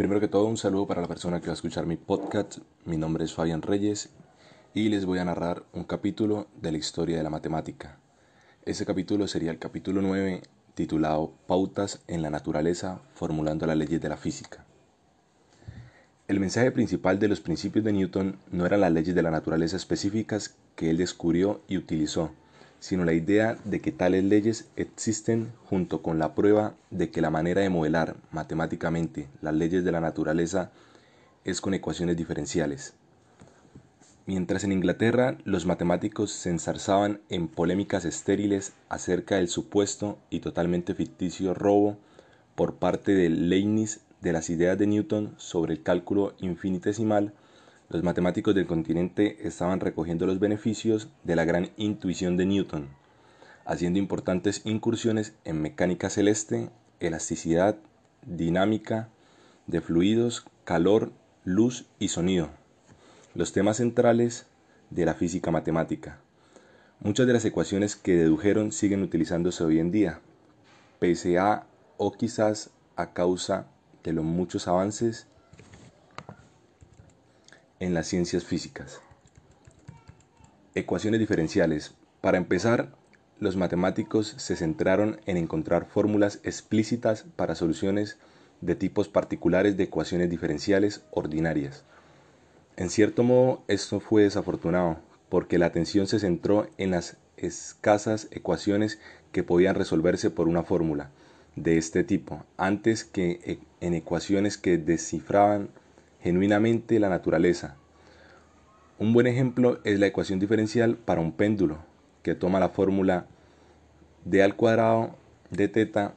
Primero que todo, un saludo para la persona que va a escuchar mi podcast. Mi nombre es Fabián Reyes y les voy a narrar un capítulo de la historia de la matemática. Ese capítulo sería el capítulo 9 titulado Pautas en la naturaleza formulando las leyes de la física. El mensaje principal de los principios de Newton no eran las leyes de la naturaleza específicas que él descubrió y utilizó, sino la idea de que tales leyes existen junto con la prueba de que la manera de modelar matemáticamente las leyes de la naturaleza es con ecuaciones diferenciales. Mientras en Inglaterra los matemáticos se ensarzaban en polémicas estériles acerca del supuesto y totalmente ficticio robo por parte de Leibniz de las ideas de Newton sobre el cálculo infinitesimal, los matemáticos del continente estaban recogiendo los beneficios de la gran intuición de Newton, haciendo importantes incursiones en mecánica celeste, elasticidad, dinámica de fluidos, calor, luz y sonido, los temas centrales de la física matemática. Muchas de las ecuaciones que dedujeron siguen utilizándose hoy en día, pese a o quizás a causa de los muchos avances en las ciencias físicas. Ecuaciones diferenciales. Para empezar, los matemáticos se centraron en encontrar fórmulas explícitas para soluciones de tipos particulares de ecuaciones diferenciales ordinarias. En cierto modo, esto fue desafortunado, porque la atención se centró en las escasas ecuaciones que podían resolverse por una fórmula de este tipo, antes que en ecuaciones que descifraban genuinamente la naturaleza. Un buen ejemplo es la ecuación diferencial para un péndulo, que toma la fórmula d al cuadrado de teta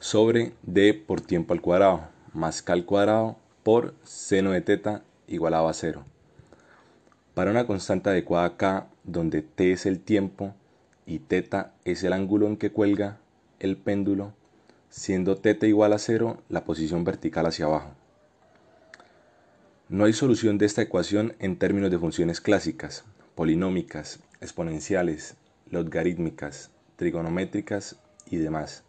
sobre d por tiempo al cuadrado, más k al cuadrado por seno de teta igualado a cero. Para una constante adecuada k, donde t es el tiempo y teta es el ángulo en que cuelga el péndulo, siendo teta igual a cero la posición vertical hacia abajo. No hay solución de esta ecuación en términos de funciones clásicas, polinómicas, exponenciales, logarítmicas, trigonométricas y demás.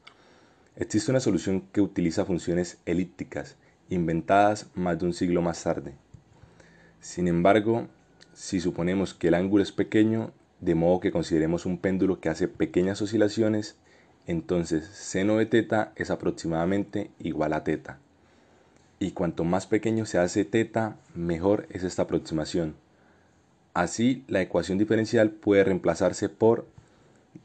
Existe una solución que utiliza funciones elípticas, inventadas más de un siglo más tarde. Sin embargo, si suponemos que el ángulo es pequeño, de modo que consideremos un péndulo que hace pequeñas oscilaciones, entonces seno de teta es aproximadamente igual a teta y cuanto más pequeño se hace teta, mejor es esta aproximación. Así, la ecuación diferencial puede reemplazarse por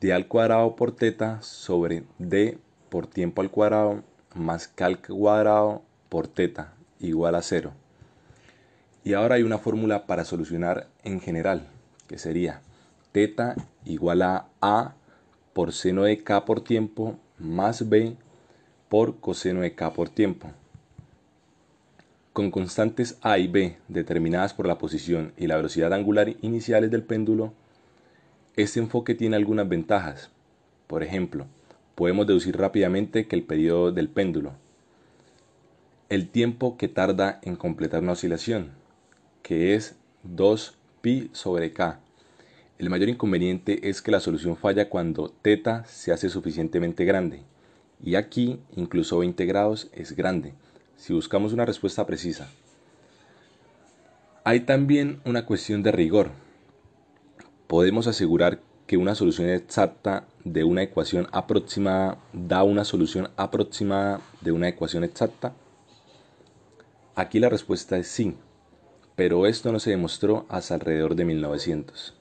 d al cuadrado por teta sobre d por tiempo al cuadrado más k al cuadrado por teta igual a cero. Y ahora hay una fórmula para solucionar en general, que sería teta igual a a por seno de k por tiempo más b por coseno de k por tiempo. Con constantes A y B determinadas por la posición y la velocidad angular iniciales del péndulo, este enfoque tiene algunas ventajas. Por ejemplo, podemos deducir rápidamente que el periodo del péndulo, el tiempo que tarda en completar una oscilación, que es 2pi sobre k. El mayor inconveniente es que la solución falla cuando θ se hace suficientemente grande, y aquí incluso 20 grados es grande si buscamos una respuesta precisa. Hay también una cuestión de rigor. Podemos asegurar que una solución exacta de una ecuación aproximada da una solución aproximada de una ecuación exacta. Aquí la respuesta es sí, pero esto no se demostró hasta alrededor de 1900.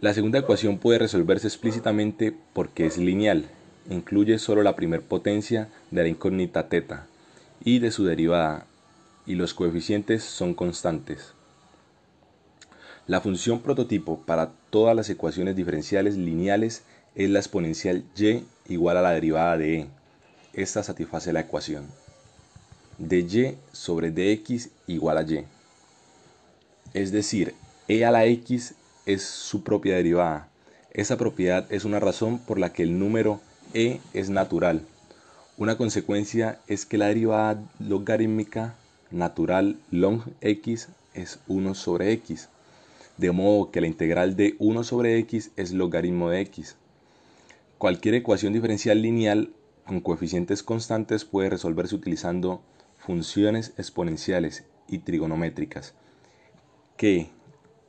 La segunda ecuación puede resolverse explícitamente porque es lineal, incluye solo la primer potencia de la incógnita teta y de su derivada, y los coeficientes son constantes. La función prototipo para todas las ecuaciones diferenciales lineales es la exponencial y igual a la derivada de e. Esta satisface la ecuación de y sobre dx igual a y. Es decir, e a la x es su propia derivada. Esa propiedad es una razón por la que el número e es natural. Una consecuencia es que la derivada logarítmica natural long x es 1 sobre x, de modo que la integral de 1 sobre x es logaritmo de x. Cualquier ecuación diferencial lineal con coeficientes constantes puede resolverse utilizando funciones exponenciales y trigonométricas, que,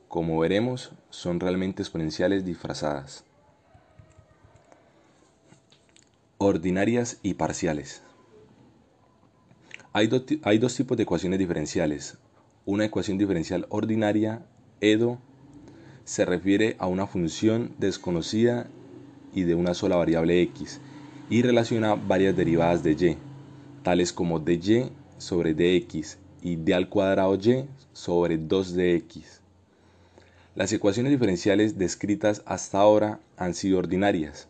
como veremos, son realmente exponenciales disfrazadas. Ordinarias y parciales. Hay, hay, dos tipos de ecuaciones diferenciales. Una ecuación diferencial ordinaria, EDO, se refiere a una función desconocida y de una sola variable x, y relaciona varias derivadas de y, tales como dy sobre dx y d al cuadrado y sobre 2dx. Las ecuaciones diferenciales descritas hasta ahora han sido ordinarias,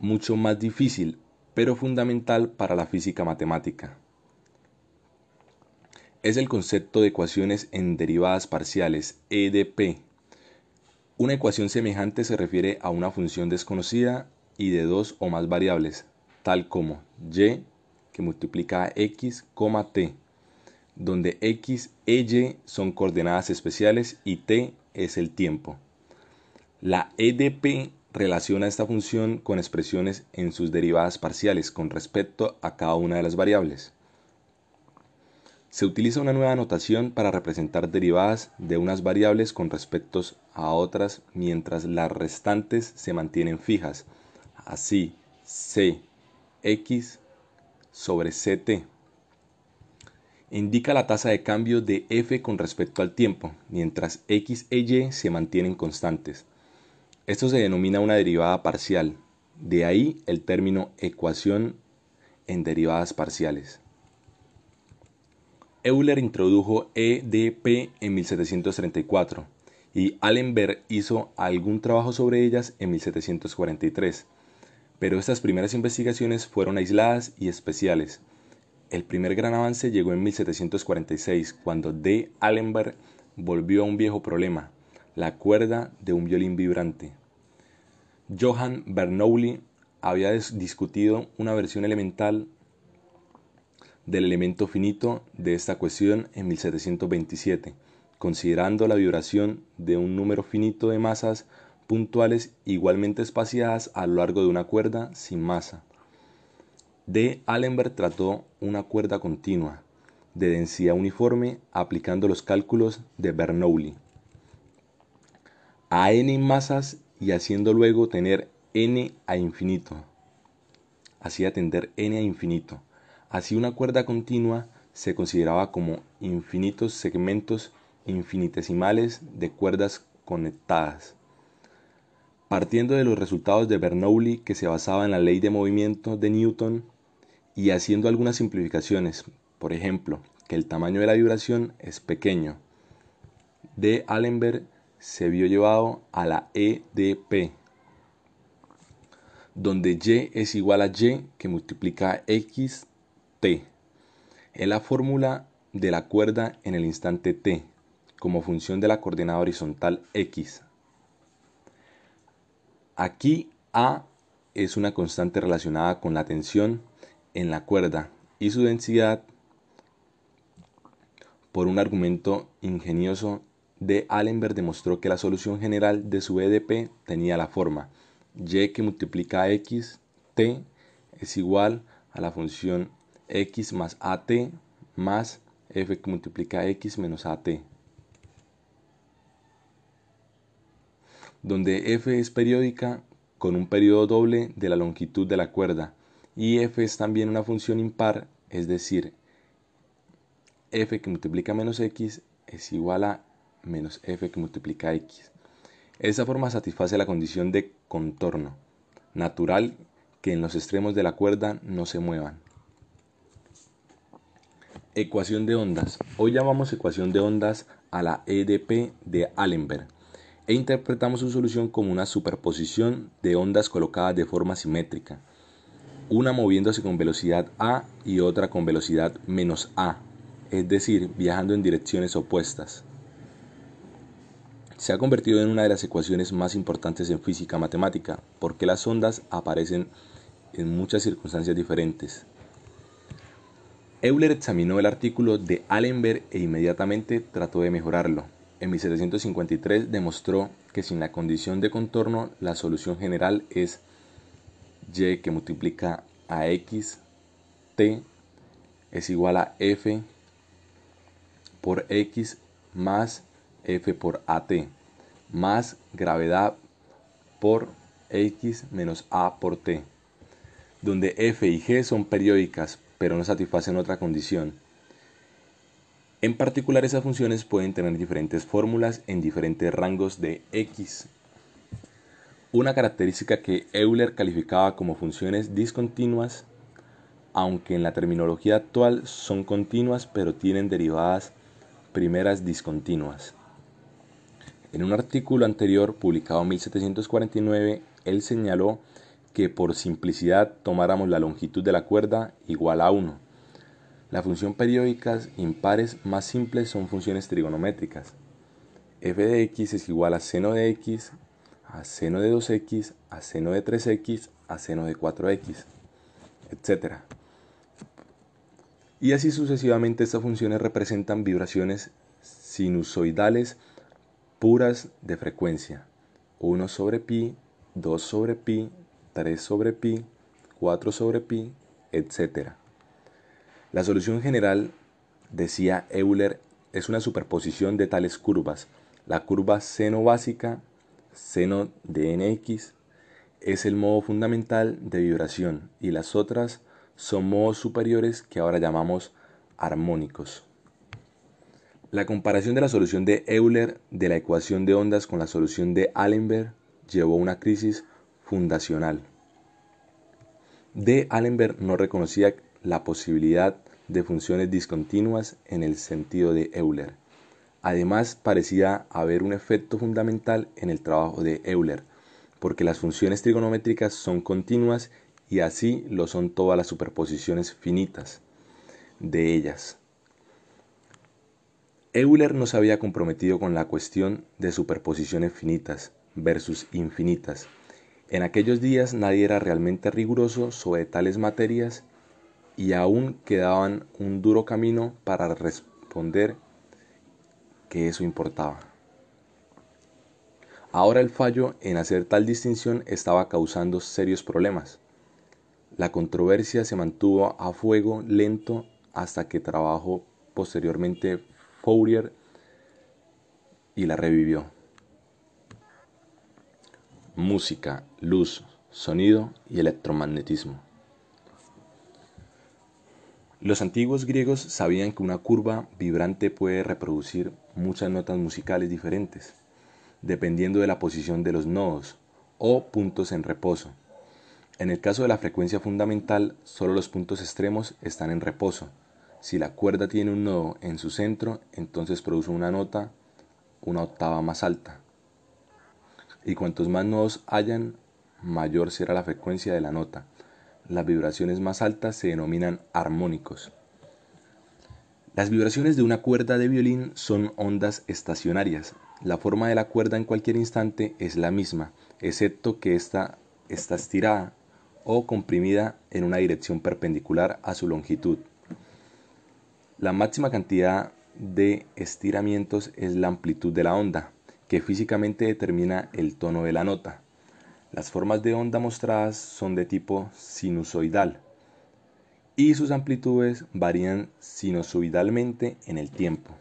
mucho más difícil, pero fundamental para la física matemática. Es el concepto de ecuaciones en derivadas parciales, EDP. Una ecuación semejante se refiere a una función desconocida y de dos o más variables, tal como y que multiplica x, t, donde x e y son coordenadas especiales y t es el tiempo. La EDP relaciona esta función con expresiones en sus derivadas parciales con respecto a cada una de las variables. Se utiliza una nueva notación para representar derivadas de unas variables con respecto a otras mientras las restantes se mantienen fijas. Así, c, x sobre ct indica la tasa de cambio de f con respecto al tiempo, mientras x e y se mantienen constantes. Esto se denomina una derivada parcial, de ahí el término ecuación en derivadas parciales. Euler introdujo EDP en 1734 y Allenberg hizo algún trabajo sobre ellas en 1743, pero estas primeras investigaciones fueron aisladas y especiales. El primer gran avance llegó en 1746, cuando D. Allenberg volvió a un viejo problema, la cuerda de un violín vibrante. Johann Bernoulli había discutido una versión elemental del elemento finito de esta cuestión en 1727, considerando la vibración de un número finito de masas puntuales igualmente espaciadas a lo largo de una cuerda sin masa. D. Allenberg trató una cuerda continua, de densidad uniforme, aplicando los cálculos de Bernoulli a n masas y haciendo luego tener n a infinito. Hacía tender n a infinito. Así una cuerda continua se consideraba como infinitos segmentos infinitesimales de cuerdas conectadas. Partiendo de los resultados de Bernoulli que se basaba en la ley de movimiento de Newton y haciendo algunas simplificaciones, por ejemplo, que el tamaño de la vibración es pequeño, de Allenberg se vio llevado a la EDP, donde y es igual a y que multiplica x t. Es la fórmula de la cuerda en el instante t, como función de la coordenada horizontal x. Aquí A es una constante relacionada con la tensión en la cuerda y su densidad por un argumento ingenioso de Allenberg demostró que la solución general de su EDP tenía la forma. Y que multiplica x t es igual a la función x más at más f que multiplica x menos at, donde f es periódica con un periodo doble de la longitud de la cuerda. Y f es también una función impar, es decir, f que multiplica menos x es igual a menos f que multiplica x. Esa forma satisface la condición de contorno natural que en los extremos de la cuerda no se muevan. Ecuación de ondas. Hoy llamamos ecuación de ondas a la EDP de Allenberg e interpretamos su solución como una superposición de ondas colocadas de forma simétrica, una moviéndose con velocidad a y otra con velocidad menos a, es decir, viajando en direcciones opuestas. Se ha convertido en una de las ecuaciones más importantes en física matemática porque las ondas aparecen en muchas circunstancias diferentes, Euler examinó el artículo de Allenberg e inmediatamente trató de mejorarlo. En 1753 demostró que sin la condición de contorno la solución general es y que multiplica a x, t es igual a f por x más f por at más gravedad por x menos a por t, donde f y g son periódicas pero no satisfacen otra condición. En particular esas funciones pueden tener diferentes fórmulas en diferentes rangos de x. Una característica que Euler calificaba como funciones discontinuas, aunque en la terminología actual son continuas pero tienen derivadas primeras discontinuas. En un artículo anterior publicado en 1749, él señaló que por simplicidad tomáramos la longitud de la cuerda igual a 1. Las funciones periódicas impares más simples son funciones trigonométricas. f de x es igual a seno de x, a seno de 2x, a seno de 3x, a seno de 4x, etc. Y así sucesivamente estas funciones representan vibraciones sinusoidales puras de frecuencia. 1 sobre pi, 2 sobre pi, 3 sobre pi, 4 sobre pi, etc. La solución general, decía Euler, es una superposición de tales curvas. La curva seno básica, seno de nx, es el modo fundamental de vibración y las otras son modos superiores que ahora llamamos armónicos. La comparación de la solución de Euler de la ecuación de ondas con la solución de Allenberg llevó a una crisis fundacional. De Allenberg no reconocía la posibilidad de funciones discontinuas en el sentido de Euler. Además, parecía haber un efecto fundamental en el trabajo de Euler, porque las funciones trigonométricas son continuas y así lo son todas las superposiciones finitas de ellas. Euler no se había comprometido con la cuestión de superposiciones finitas versus infinitas. En aquellos días nadie era realmente riguroso sobre tales materias y aún quedaban un duro camino para responder que eso importaba. Ahora el fallo en hacer tal distinción estaba causando serios problemas. La controversia se mantuvo a fuego lento hasta que trabajó posteriormente Fourier y la revivió. Música, luz, sonido y electromagnetismo. Los antiguos griegos sabían que una curva vibrante puede reproducir muchas notas musicales diferentes, dependiendo de la posición de los nodos o puntos en reposo. En el caso de la frecuencia fundamental, solo los puntos extremos están en reposo, si la cuerda tiene un nodo en su centro, entonces produce una nota una octava más alta. Y cuantos más nodos hayan, mayor será la frecuencia de la nota. Las vibraciones más altas se denominan armónicos. Las vibraciones de una cuerda de violín son ondas estacionarias. La forma de la cuerda en cualquier instante es la misma, excepto que ésta está estirada o comprimida en una dirección perpendicular a su longitud. La máxima cantidad de estiramientos es la amplitud de la onda, que físicamente determina el tono de la nota. Las formas de onda mostradas son de tipo sinusoidal y sus amplitudes varían sinusoidalmente en el tiempo.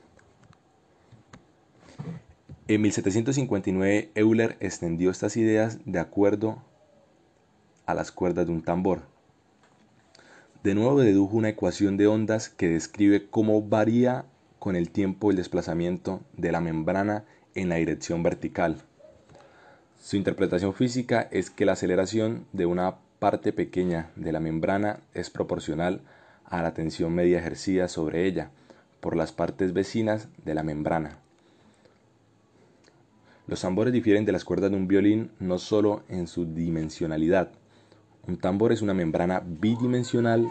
En 1759 Euler extendió estas ideas de acuerdo a las cuerdas de un tambor. De nuevo dedujo una ecuación de ondas que describe cómo varía con el tiempo el desplazamiento de la membrana en la dirección vertical. Su interpretación física es que la aceleración de una parte pequeña de la membrana es proporcional a la tensión media ejercida sobre ella por las partes vecinas de la membrana. Los tambores difieren de las cuerdas de un violín no solo en su dimensionalidad, un tambor es una membrana bidimensional,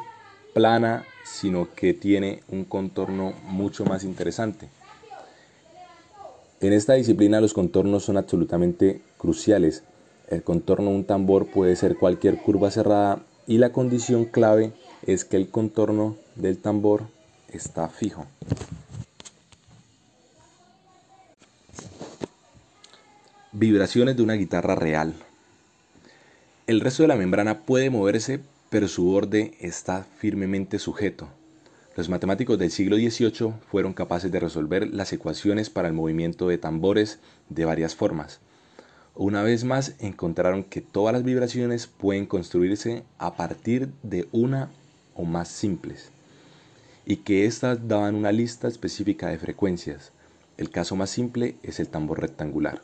plana, sino que tiene un contorno mucho más interesante. En esta disciplina los contornos son absolutamente cruciales. El contorno de un tambor puede ser cualquier curva cerrada y la condición clave es que el contorno del tambor está fijo. Vibraciones de una guitarra real. El resto de la membrana puede moverse, pero su borde está firmemente sujeto. Los matemáticos del siglo XVIII fueron capaces de resolver las ecuaciones para el movimiento de tambores de varias formas. Una vez más encontraron que todas las vibraciones pueden construirse a partir de una o más simples y que éstas daban una lista específica de frecuencias. El caso más simple es el tambor rectangular,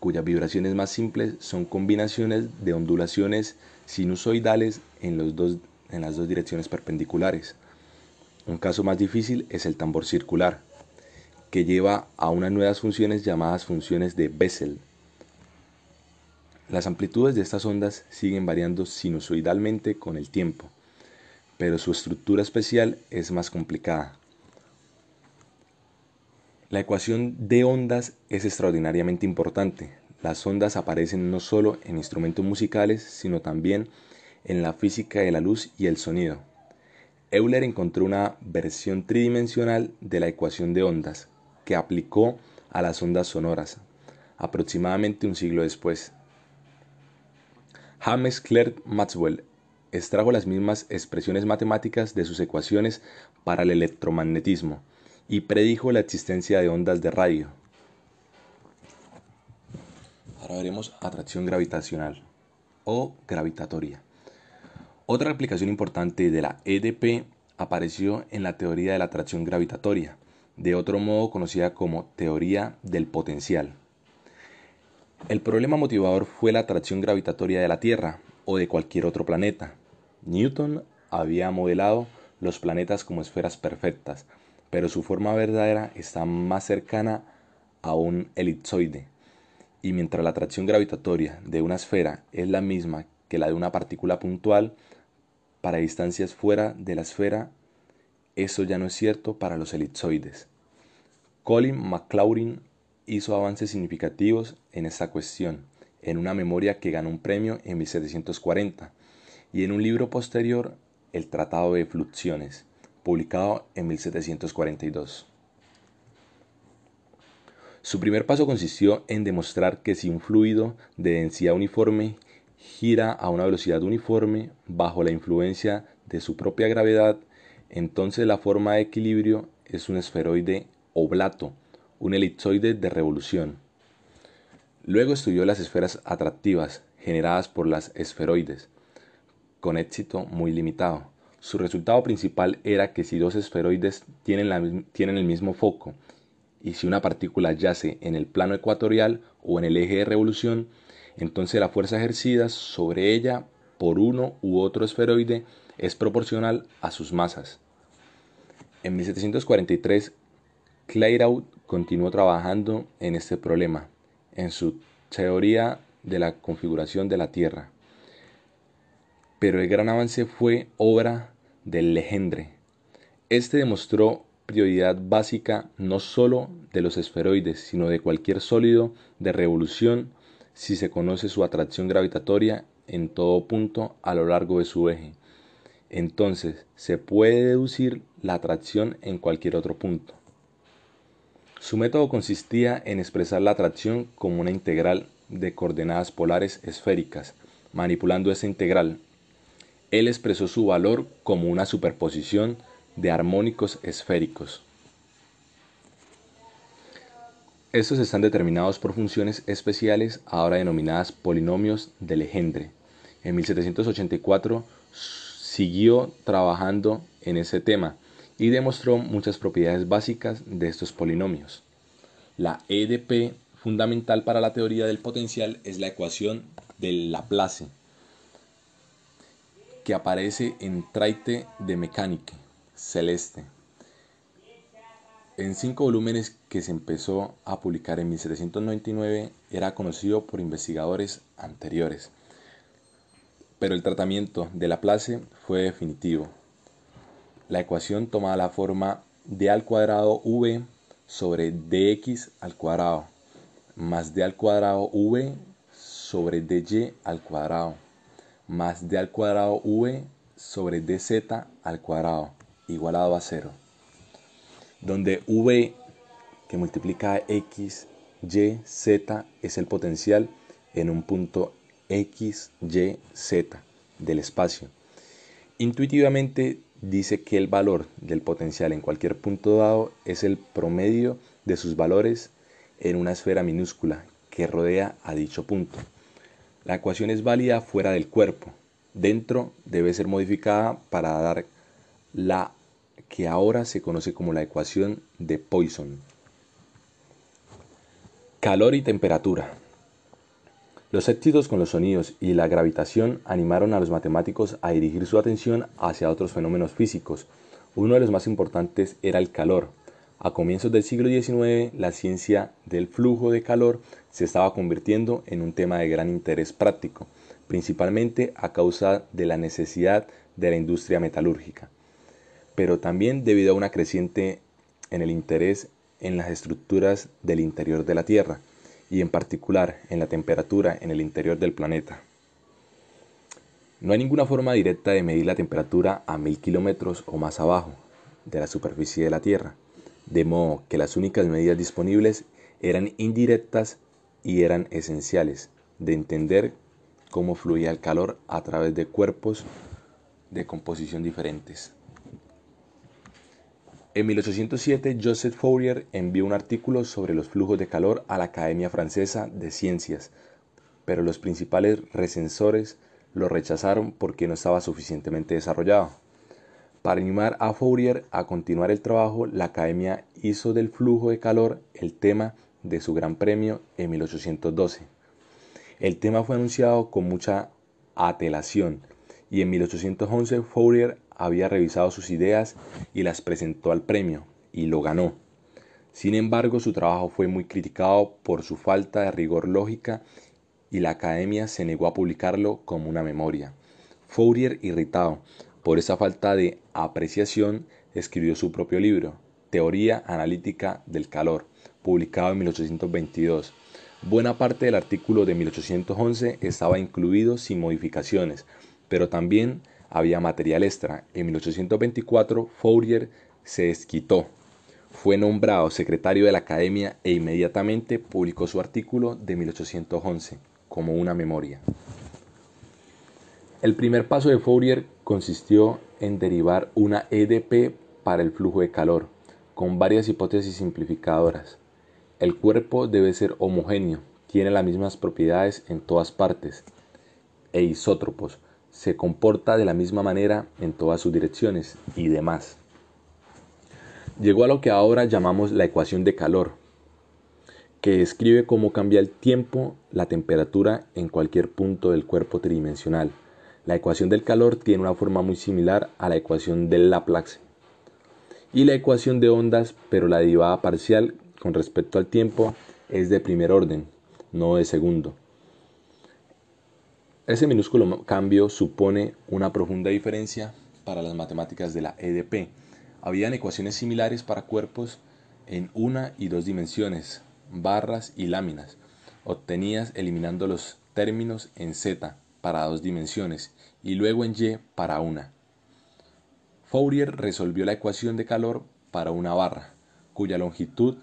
cuyas vibraciones más simples son combinaciones de ondulaciones sinusoidales en, los dos, en las dos direcciones perpendiculares. Un caso más difícil es el tambor circular, que lleva a unas nuevas funciones llamadas funciones de Bessel. Las amplitudes de estas ondas siguen variando sinusoidalmente con el tiempo pero su estructura especial es más complicada. La ecuación de ondas es extraordinariamente importante. Las ondas aparecen no solo en instrumentos musicales, sino también en la física de la luz y el sonido. Euler encontró una versión tridimensional de la ecuación de ondas que aplicó a las ondas sonoras, aproximadamente un siglo después. James Clerk Maxwell extrajo las mismas expresiones matemáticas de sus ecuaciones para el electromagnetismo y predijo la existencia de ondas de radio. Ahora veremos atracción gravitacional o gravitatoria. Otra aplicación importante de la EDP apareció en la teoría de la atracción gravitatoria, de otro modo conocida como teoría del potencial. El problema motivador fue la atracción gravitatoria de la Tierra, o de cualquier otro planeta. Newton había modelado los planetas como esferas perfectas, pero su forma verdadera está más cercana a un elipsoide. Y mientras la atracción gravitatoria de una esfera es la misma que la de una partícula puntual, para distancias fuera de la esfera, eso ya no es cierto para los elipsoides. Colin McLaurin hizo avances significativos en esta cuestión en una memoria que ganó un premio en 1740 y en un libro posterior, El Tratado de Fluxiones, publicado en 1742. Su primer paso consistió en demostrar que si un fluido de densidad uniforme gira a una velocidad uniforme bajo la influencia de su propia gravedad, entonces la forma de equilibrio es un esferoide oblato, un elipsoide de revolución. Luego estudió las esferas atractivas generadas por las esferoides, con éxito muy limitado. Su resultado principal era que si dos esferoides tienen, el mismo foco y si una partícula yace en el plano ecuatorial o en el eje de revolución, entonces la fuerza ejercida sobre ella por uno u otro esferoide es proporcional a sus masas. En 1743, Clairaut continuó trabajando en este problema en su teoría de la configuración de la Tierra. Pero el gran avance fue obra del Legendre. Este demostró prioridad básica no sólo de los esferoides, sino de cualquier sólido de revolución si se conoce su atracción gravitatoria en todo punto a lo largo de su eje. Entonces se puede deducir la atracción en cualquier otro punto. Su método consistía en expresar la atracción como una integral de coordenadas polares esféricas. Manipulando esa integral, él expresó su valor como una superposición de armónicos esféricos. Estos están determinados por funciones especiales ahora denominadas polinomios de Legendre. En 1784 siguió trabajando en ese tema y demostró muchas propiedades básicas de estos polinomios. La EDP fundamental para la teoría del potencial es la ecuación del Laplace, que aparece en Traite de Mecánica Celeste. En cinco volúmenes que se empezó a publicar en 1799 era conocido por investigadores anteriores, pero el tratamiento de Laplace fue definitivo. La ecuación toma la forma d al cuadrado v sobre dx al cuadrado más d al cuadrado v sobre dy al cuadrado más d al cuadrado v sobre dz al cuadrado igualado a cero donde v que multiplica x, y, z es el potencial en un punto X, Y, Z del espacio. Intuitivamente dice que el valor del potencial en cualquier punto dado es el promedio de sus valores en una esfera minúscula que rodea a dicho punto. La ecuación es válida fuera del cuerpo. Dentro debe ser modificada para dar la que ahora se conoce como la ecuación de Poisson. Calor y temperatura. Los éxitos con los sonidos y la gravitación animaron a los matemáticos a dirigir su atención hacia otros fenómenos físicos. Uno de los más importantes era el calor. A comienzos del siglo XIX, la ciencia del flujo de calor se estaba convirtiendo en un tema de gran interés práctico, principalmente a causa de la necesidad de la industria metalúrgica, pero también debido a una creciente en el interés en las estructuras del interior de la Tierra y en particular en la temperatura en el interior del planeta. No hay ninguna forma directa de medir la temperatura a mil kilómetros o más abajo de la superficie de la Tierra, de modo que las únicas medidas disponibles eran indirectas y eran esenciales de entender cómo fluía el calor a través de cuerpos de composición diferentes. En 1807, Joseph Fourier envió un artículo sobre los flujos de calor a la Academia Francesa de Ciencias, pero los principales recensores lo rechazaron porque no estaba suficientemente desarrollado. Para animar a Fourier a continuar el trabajo, la Academia hizo del flujo de calor el tema de su Gran Premio en 1812. El tema fue anunciado con mucha atelación y en 1811 Fourier había revisado sus ideas y las presentó al premio, y lo ganó. Sin embargo, su trabajo fue muy criticado por su falta de rigor lógica y la academia se negó a publicarlo como una memoria. Fourier, irritado por esa falta de apreciación, escribió su propio libro, Teoría Analítica del Calor, publicado en 1822. Buena parte del artículo de 1811 estaba incluido sin modificaciones, pero también había material extra. En 1824 Fourier se desquitó. Fue nombrado secretario de la Academia e inmediatamente publicó su artículo de 1811 como una memoria. El primer paso de Fourier consistió en derivar una EDP para el flujo de calor, con varias hipótesis simplificadoras. El cuerpo debe ser homogéneo, tiene las mismas propiedades en todas partes, e isótropos, se comporta de la misma manera en todas sus direcciones y demás. Llegó a lo que ahora llamamos la ecuación de calor, que describe cómo cambia el tiempo, la temperatura en cualquier punto del cuerpo tridimensional. La ecuación del calor tiene una forma muy similar a la ecuación del Laplace y la ecuación de ondas, pero la derivada parcial con respecto al tiempo es de primer orden, no de segundo. Ese minúsculo cambio supone una profunda diferencia para las matemáticas de la EDP. Habían ecuaciones similares para cuerpos en una y dos dimensiones, barras y láminas. Obtenías eliminando los términos en Z para dos dimensiones y luego en Y para una. Fourier resolvió la ecuación de calor para una barra, cuya longitud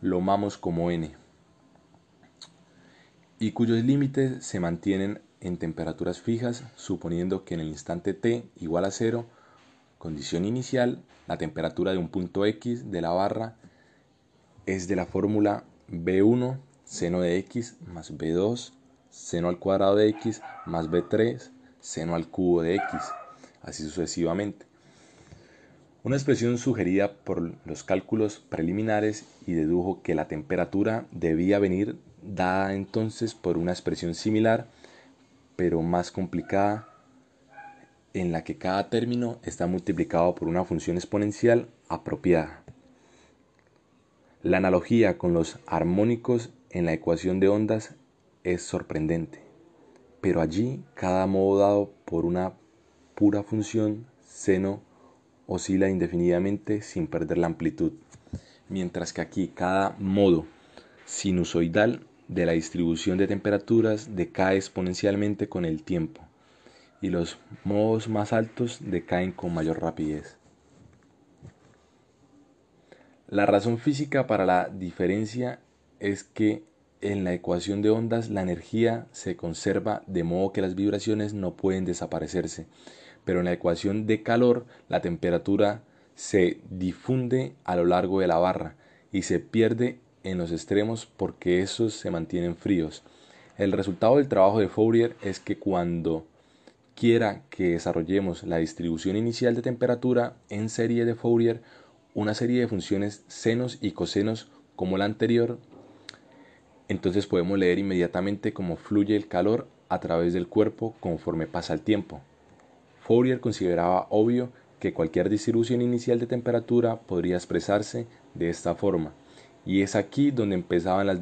lo llamamos como n, y cuyos límites se mantienen en temperaturas fijas, suponiendo que en el instante t igual a cero, condición inicial, la temperatura de un punto x de la barra es de la fórmula b1 seno de x más b2 seno al cuadrado de x más b3 seno al cubo de x, así sucesivamente. Una expresión sugerida por los cálculos preliminares y dedujo que la temperatura debía venir dada entonces por una expresión similar pero más complicada, en la que cada término está multiplicado por una función exponencial apropiada. La analogía con los armónicos en la ecuación de ondas es sorprendente, pero allí cada modo dado por una pura función seno oscila indefinidamente sin perder la amplitud, mientras que aquí cada modo sinusoidal de la distribución de temperaturas decae exponencialmente con el tiempo y los modos más altos decaen con mayor rapidez. La razón física para la diferencia es que en la ecuación de ondas la energía se conserva de modo que las vibraciones no pueden desaparecerse, pero en la ecuación de calor la temperatura se difunde a lo largo de la barra y se pierde en los extremos porque esos se mantienen fríos. El resultado del trabajo de Fourier es que cuando quiera que desarrollemos la distribución inicial de temperatura en serie de Fourier, una serie de funciones senos y cosenos como la anterior, entonces podemos leer inmediatamente cómo fluye el calor a través del cuerpo conforme pasa el tiempo. Fourier consideraba obvio que cualquier distribución inicial de temperatura podría expresarse de esta forma, y es aquí donde empezaban las,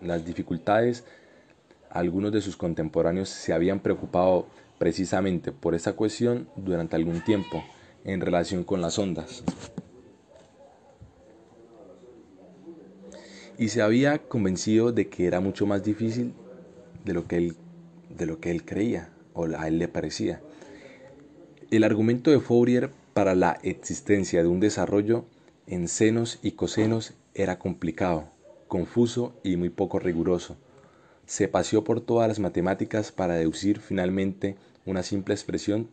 las dificultades. Algunos de sus contemporáneos se habían preocupado precisamente por esta cuestión durante algún tiempo en relación con las ondas. Y se había convencido de que era mucho más difícil de lo que él, de lo que él creía o a él le parecía. El argumento de Fourier para la existencia de un desarrollo en senos y cosenos era complicado, confuso y muy poco riguroso. Se paseó por todas las matemáticas para deducir finalmente una simple expresión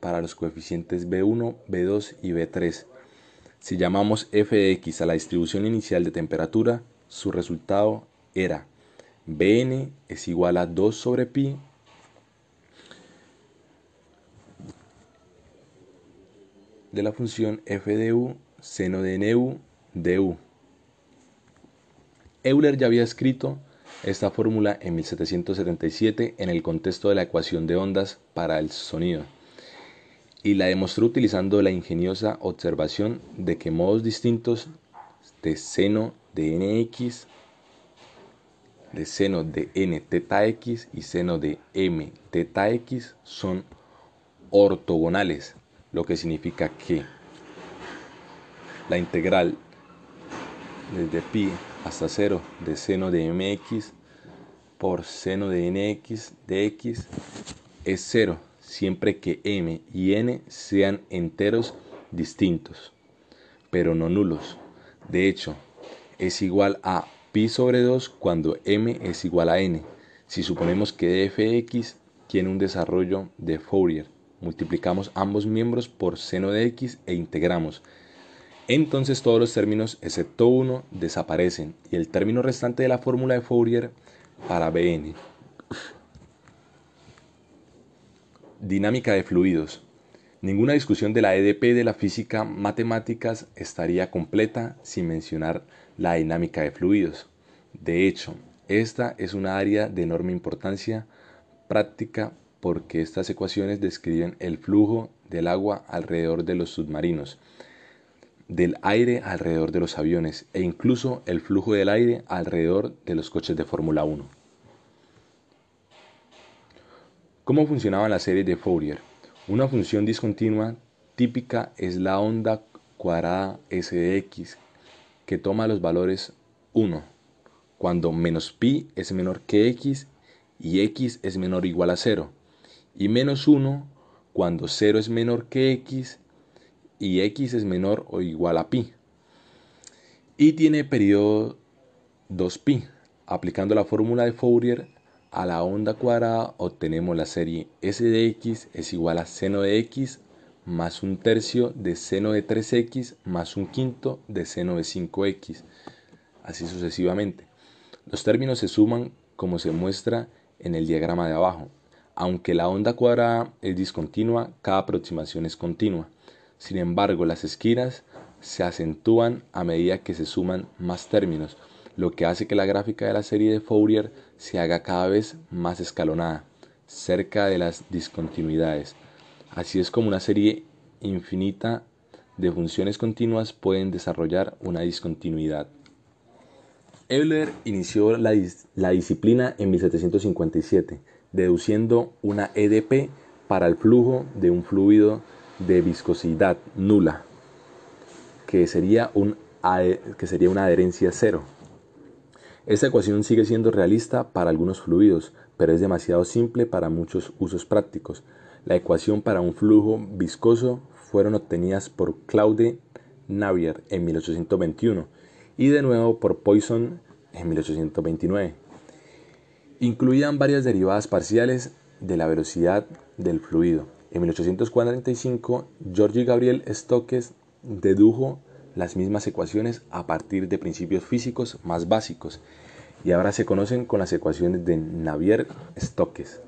para los coeficientes B1, B2 y B3. Si llamamos f de x a la distribución inicial de temperatura, su resultado era Bn es igual a 2 sobre pi de la función f de u seno de nu du. Euler ya había escrito esta fórmula en 1777 en el contexto de la ecuación de ondas para el sonido y la demostró utilizando la ingeniosa observación de que modos distintos de seno de nx, de seno de n teta x y seno de m teta x son ortogonales, lo que significa que la integral desde pi hasta 0 de seno de mx por seno de nx de x es 0 siempre que m y n sean enteros distintos, pero no nulos. De hecho, es igual a pi sobre 2 cuando m es igual a n. Si suponemos que dfx tiene un desarrollo de Fourier, multiplicamos ambos miembros por seno de x e integramos entonces todos los términos excepto uno desaparecen y el término restante de la fórmula de Fourier para Bn. Dinámica de fluidos. Ninguna discusión de la EDP de la física matemáticas estaría completa sin mencionar la dinámica de fluidos. De hecho, esta es una área de enorme importancia práctica porque estas ecuaciones describen el flujo del agua alrededor de los submarinos del aire alrededor de los aviones e incluso el flujo del aire alrededor de los coches de Fórmula 1. ¿Cómo funcionaba la serie de Fourier? Una función discontinua típica es la onda cuadrada s de x, que toma los valores 1, cuando menos pi es menor que x y x es menor o igual a 0, y menos 1 cuando 0 es menor que x y x es menor o igual a pi. Y tiene periodo 2pi. Aplicando la fórmula de Fourier a la onda cuadrada obtenemos la serie s de x es igual a seno de x más un tercio de seno de 3x más un quinto de seno de 5x, así sucesivamente. Los términos se suman como se muestra en el diagrama de abajo. Aunque la onda cuadrada es discontinua, cada aproximación es continua. Sin embargo, las esquinas se acentúan a medida que se suman más términos, lo que hace que la gráfica de la serie de Fourier se haga cada vez más escalonada, cerca de las discontinuidades. Así es como una serie infinita de funciones continuas pueden desarrollar una discontinuidad. Euler inició la, disciplina en 1757, deduciendo una EDP para el flujo de un fluido de viscosidad nula, que sería, que sería una adherencia cero. Esta ecuación sigue siendo realista para algunos fluidos, pero es demasiado simple para muchos usos prácticos. La ecuación para un flujo viscoso fueron obtenidas por Claude Navier en 1821 y de nuevo por Poisson en 1829. Incluían varias derivadas parciales de la velocidad del fluido. En 1845, George Gabriel Stokes dedujo las mismas ecuaciones a partir de principios físicos más básicos y ahora se conocen con las ecuaciones de Navier-Stokes.